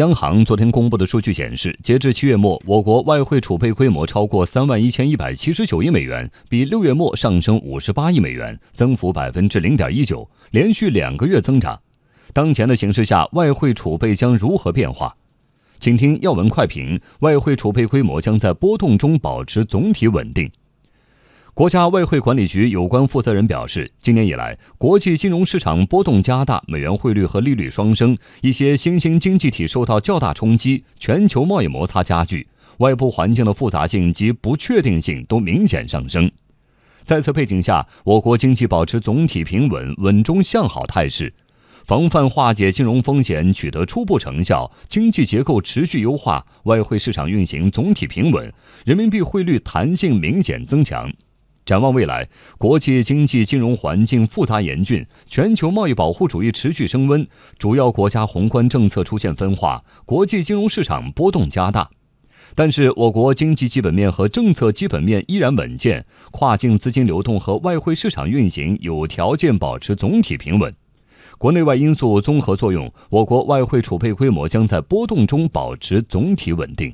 央行昨天公布的数据显示，截至七月末，我国外汇储备规模超过三万一千一百七十九亿美元，比六月末上升五十八亿美元，增幅百分之零点一九，连续两个月增长。当前的形势下，外汇储备将如何变化？请听要闻快评：外汇储备规模将在波动中保持总体稳定。国家外汇管理局有关负责人表示，今年以来，国际金融市场波动加大，美元汇率和利率双升，一些新兴经济体受到较大冲击，全球贸易摩擦加剧，外部环境的复杂性及不确定性都明显上升。在此背景下，我国经济保持总体平稳、稳中向好态势，防范化解金融风险取得初步成效，经济结构持续优化，外汇市场运行总体平稳，人民币汇率弹性明显增强。展望未来，国际经济金融环境复杂严峻，全球贸易保护主义持续升温，主要国家宏观政策出现分化，国际金融市场波动加大。但是，我国经济基本面和政策基本面依然稳健，跨境资金流动和外汇市场运行有条件保持总体平稳。国内外因素综合作用，我国外汇储备规模将在波动中保持总体稳定。